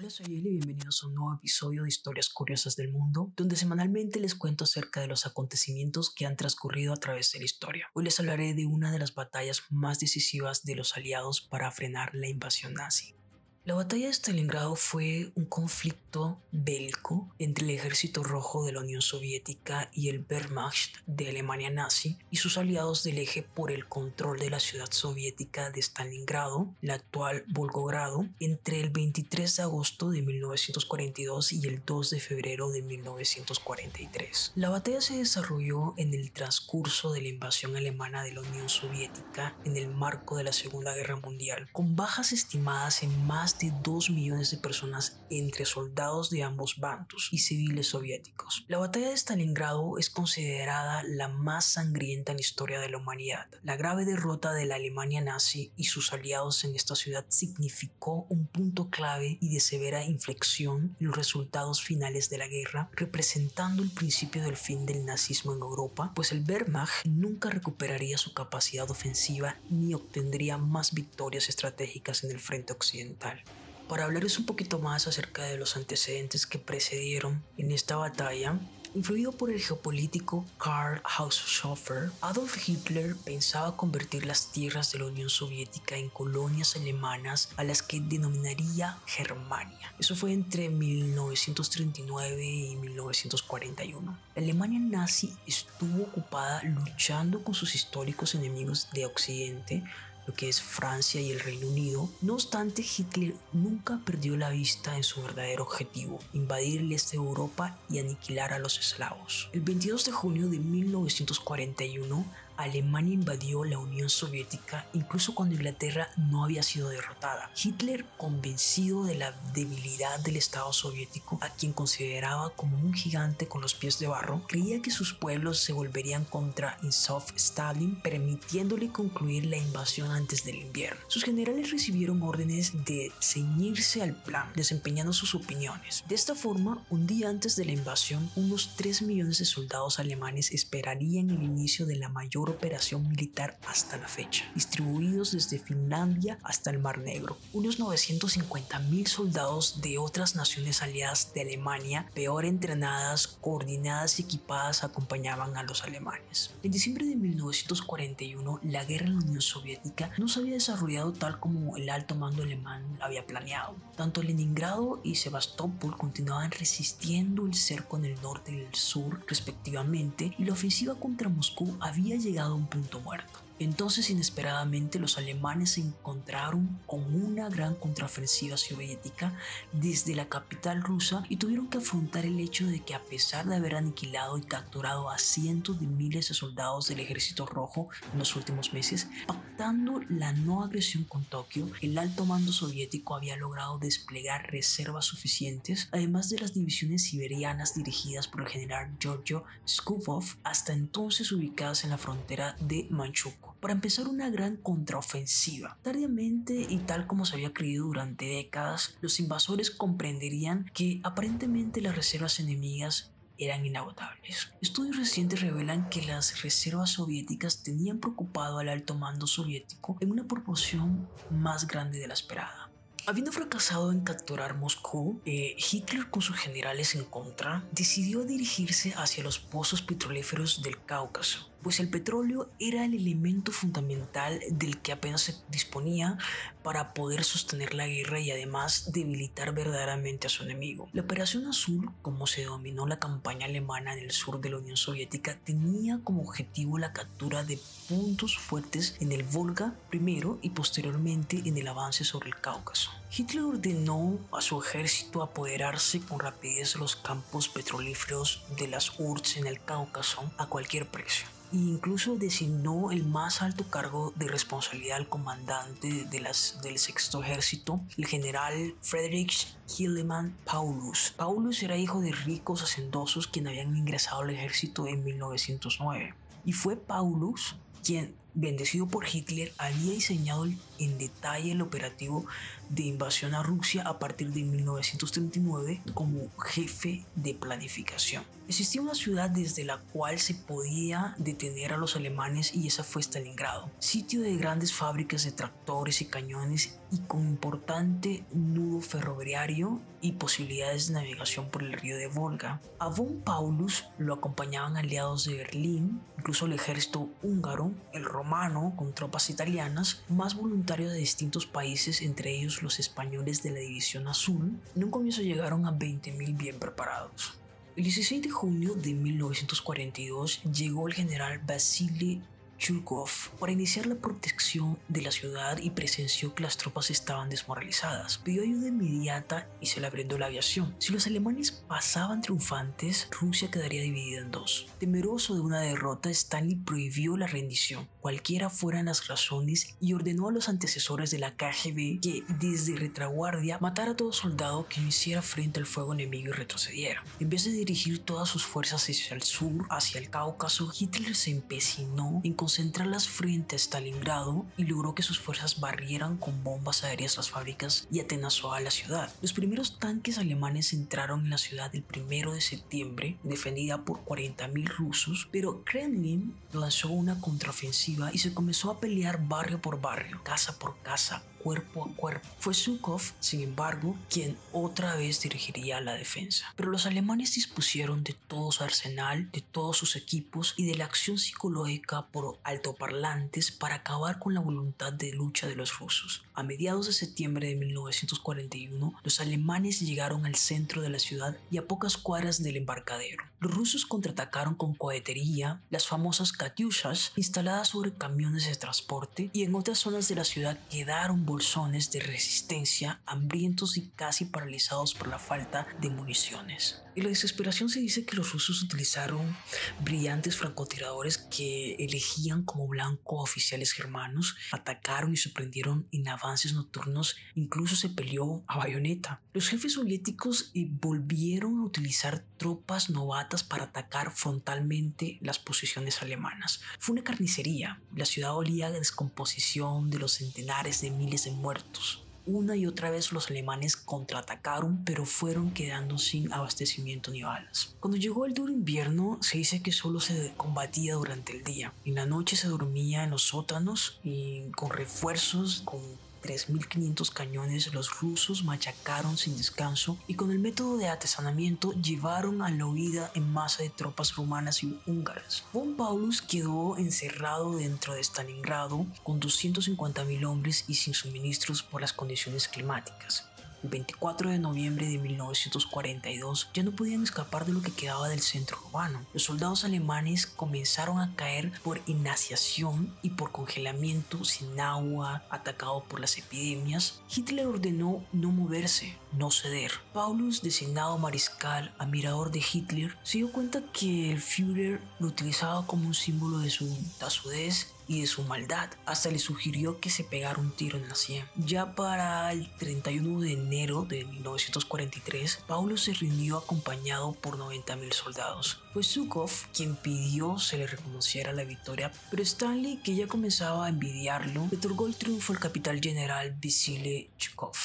Hola, soy Eli y bienvenidos a un nuevo episodio de Historias Curiosas del Mundo, donde semanalmente les cuento acerca de los acontecimientos que han transcurrido a través de la historia. Hoy les hablaré de una de las batallas más decisivas de los aliados para frenar la invasión nazi. La batalla de Stalingrado fue un conflicto bélico entre el ejército rojo de la Unión Soviética y el Wehrmacht de Alemania nazi y sus aliados del eje por el control de la ciudad soviética de Stalingrado, la actual Volgogrado, entre el 23 de agosto de 1942 y el 2 de febrero de 1943. La batalla se desarrolló en el transcurso de la invasión alemana de la Unión Soviética en el marco de la Segunda Guerra Mundial, con bajas estimadas en más de 2 millones de personas entre soldados de ambos bandos y civiles soviéticos. La batalla de Stalingrado es considerada la más sangrienta en la historia de la humanidad. La grave derrota de la Alemania nazi y sus aliados en esta ciudad significó un punto clave y de severa inflexión en los resultados finales de la guerra, representando el principio del fin del nazismo en Europa, pues el Wehrmacht nunca recuperaría su capacidad ofensiva ni obtendría más victorias estratégicas en el frente occidental. Para hablarles un poquito más acerca de los antecedentes que precedieron en esta batalla, Influido por el geopolítico Karl Haushofer, Adolf Hitler pensaba convertir las tierras de la Unión Soviética en colonias alemanas a las que denominaría Germania. Eso fue entre 1939 y 1941. La Alemania nazi estuvo ocupada luchando con sus históricos enemigos de Occidente lo que es Francia y el Reino Unido. No obstante, Hitler nunca perdió la vista en su verdadero objetivo, invadir el este de Europa y aniquilar a los eslavos. El 22 de junio de 1941, Alemania invadió la Unión Soviética incluso cuando Inglaterra no había sido derrotada. Hitler, convencido de la debilidad del Estado soviético, a quien consideraba como un gigante con los pies de barro, creía que sus pueblos se volverían contra Insov Stalin, permitiéndole concluir la invasión antes del invierno. Sus generales recibieron órdenes de ceñirse al plan, desempeñando sus opiniones. De esta forma, un día antes de la invasión, unos 3 millones de soldados alemanes esperarían el inicio de la mayor operación militar hasta la fecha, distribuidos desde Finlandia hasta el Mar Negro. Unos 950 mil soldados de otras naciones aliadas de Alemania, peor entrenadas, coordinadas y equipadas, acompañaban a los alemanes. En diciembre de 1941, la guerra en la Unión Soviética no se había desarrollado tal como el alto mando alemán había planeado. Tanto Leningrado y Sebastopol continuaban resistiendo el cerco en el norte y el sur, respectivamente, y la ofensiva contra Moscú había llegado a un punto muerto. Entonces, inesperadamente, los alemanes se encontraron con una gran contraofensiva soviética desde la capital rusa y tuvieron que afrontar el hecho de que a pesar de haber aniquilado y capturado a cientos de miles de soldados del ejército rojo en los últimos meses, pactando la no agresión con Tokio, el alto mando soviético había logrado desplegar reservas suficientes, además de las divisiones siberianas dirigidas por el general Giorgio Skubov, hasta entonces ubicadas en la frontera de Manchukuo para empezar una gran contraofensiva. Tardíamente y tal como se había creído durante décadas, los invasores comprenderían que aparentemente las reservas enemigas eran inagotables. Estudios recientes revelan que las reservas soviéticas tenían preocupado al alto mando soviético en una proporción más grande de la esperada. Habiendo fracasado en capturar Moscú, eh, Hitler con sus generales en contra decidió dirigirse hacia los pozos petrolíferos del Cáucaso, pues el petróleo era el elemento fundamental del que apenas se disponía para poder sostener la guerra y además debilitar verdaderamente a su enemigo. La Operación Azul, como se denominó la campaña alemana en el sur de la Unión Soviética, tenía como objetivo la captura de puntos fuertes en el Volga primero y posteriormente en el avance sobre el Cáucaso. Hitler ordenó a su ejército apoderarse con rapidez de los campos petrolíferos de las URSS en el Cáucaso a cualquier precio e incluso designó el más alto cargo de responsabilidad al comandante del sexto ejército, el general Friedrich Hilleman Paulus. Paulus era hijo de ricos hacendosos quienes habían ingresado al ejército en 1909 y fue Paulus quien, bendecido por Hitler, había diseñado en detalle el operativo de invasión a Rusia a partir de 1939 como jefe de planificación. Existía una ciudad desde la cual se podía detener a los alemanes y esa fue Stalingrado, sitio de grandes fábricas de tractores y cañones y con importante nudo ferroviario y posibilidades de navegación por el río de Volga. A von Paulus lo acompañaban aliados de Berlín, incluso el ejército húngaro, el romano con tropas italianas, más voluntarios de distintos países, entre ellos los españoles de la División Azul. En un comienzo llegaron a 20.000 bien preparados. El 16 de junio de 1942 llegó el general Vasily Chulkov para iniciar la protección de la ciudad y presenció que las tropas estaban desmoralizadas. Pidió ayuda inmediata y se le brindó la aviación. Si los alemanes pasaban triunfantes, Rusia quedaría dividida en dos. Temeroso de una derrota, Stanley prohibió la rendición, cualquiera fueran las razones, y ordenó a los antecesores de la KGB que desde retaguardia matara a todo soldado que no hiciera frente al fuego enemigo y retrocediera. En vez de dirigir todas sus fuerzas hacia el sur, hacia el Cáucaso, Hitler se empecinó en concentrarlas frente a Stalingrado y logró que sus fuerzas barrieran con bombas aéreas las fábricas y atenazó a la ciudad. Los primeros tanques alemanes entraron en la ciudad el 1 de septiembre, defendida por 40.000 rusos, pero Kremlin lanzó una contraofensiva y se comenzó a pelear barrio por barrio, casa por casa, cuerpo a cuerpo. Fue Zhukov, sin embargo, quien otra vez dirigiría la defensa. Pero los alemanes dispusieron de todo su arsenal, de todos sus equipos y de la acción psicológica por altoparlantes para acabar con la voluntad de lucha de los rusos. A mediados de septiembre de 1941, los alemanes llegaron al centro de la ciudad y a pocas cuadras del embarcadero. Los rusos contraatacaron con cohetería, las famosas Katyushas instaladas sobre camiones de transporte y en otras zonas de la ciudad quedaron bolsones de resistencia, hambrientos y casi paralizados por la falta de municiones. En la desesperación se dice que los rusos utilizaron brillantes francotiradores que elegían como blanco a oficiales germanos, atacaron y sorprendieron en avances nocturnos, incluso se peleó a bayoneta. Los jefes soviéticos volvieron a utilizar tropas novatas para atacar frontalmente las posiciones alemanas. Fue una carnicería, la ciudad olía de descomposición de los centenares de miles de muertos. Una y otra vez los alemanes contraatacaron, pero fueron quedando sin abastecimiento ni balas. Cuando llegó el duro invierno, se dice que solo se combatía durante el día. En la noche se dormía en los sótanos y con refuerzos, con 3.500 cañones los rusos machacaron sin descanso y con el método de atesanamiento llevaron a la huida en masa de tropas rumanas y húngaras. Von Paulus quedó encerrado dentro de Stalingrado con 250.000 hombres y sin suministros por las condiciones climáticas. El 24 de noviembre de 1942 ya no podían escapar de lo que quedaba del centro urbano. Los soldados alemanes comenzaron a caer por inasiación y por congelamiento sin agua, atacado por las epidemias. Hitler ordenó no moverse, no ceder. Paulus, designado mariscal, admirador de Hitler, se dio cuenta que el Führer lo utilizaba como un símbolo de su tasudez y de su maldad. Hasta le sugirió que se pegara un tiro en la sien. Ya para el 31 de enero de 1943, Paulo se rindió acompañado por 90.000 soldados. Fue Zhukov quien pidió se le reconociera la victoria, pero Stanley, que ya comenzaba a envidiarlo, otorgó el triunfo al capitán general Vasily Chukov.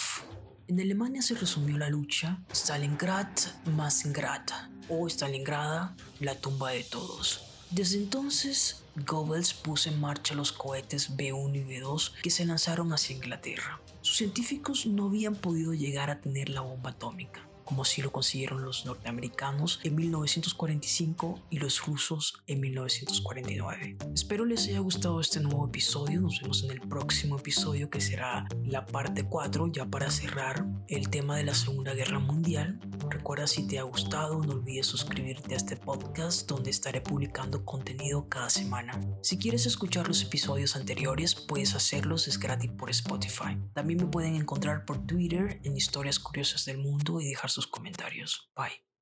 En Alemania se resumió la lucha Stalingrad más ingrata o Stalingrada, la tumba de todos. Desde entonces, Goebbels puso en marcha los cohetes B-1 y B-2 que se lanzaron hacia Inglaterra. Sus científicos no habían podido llegar a tener la bomba atómica, como así lo consiguieron los norteamericanos en 1945 y los rusos en 1949. Espero les haya gustado este nuevo episodio, nos vemos en el próximo episodio que será la parte 4 ya para cerrar el tema de la Segunda Guerra Mundial. Recuerda si te ha gustado, no olvides suscribirte a este podcast donde estaré publicando contenido cada semana. Si quieres escuchar los episodios anteriores, puedes hacerlos, es gratis por Spotify. También me pueden encontrar por Twitter en Historias Curiosas del Mundo y dejar sus comentarios. Bye.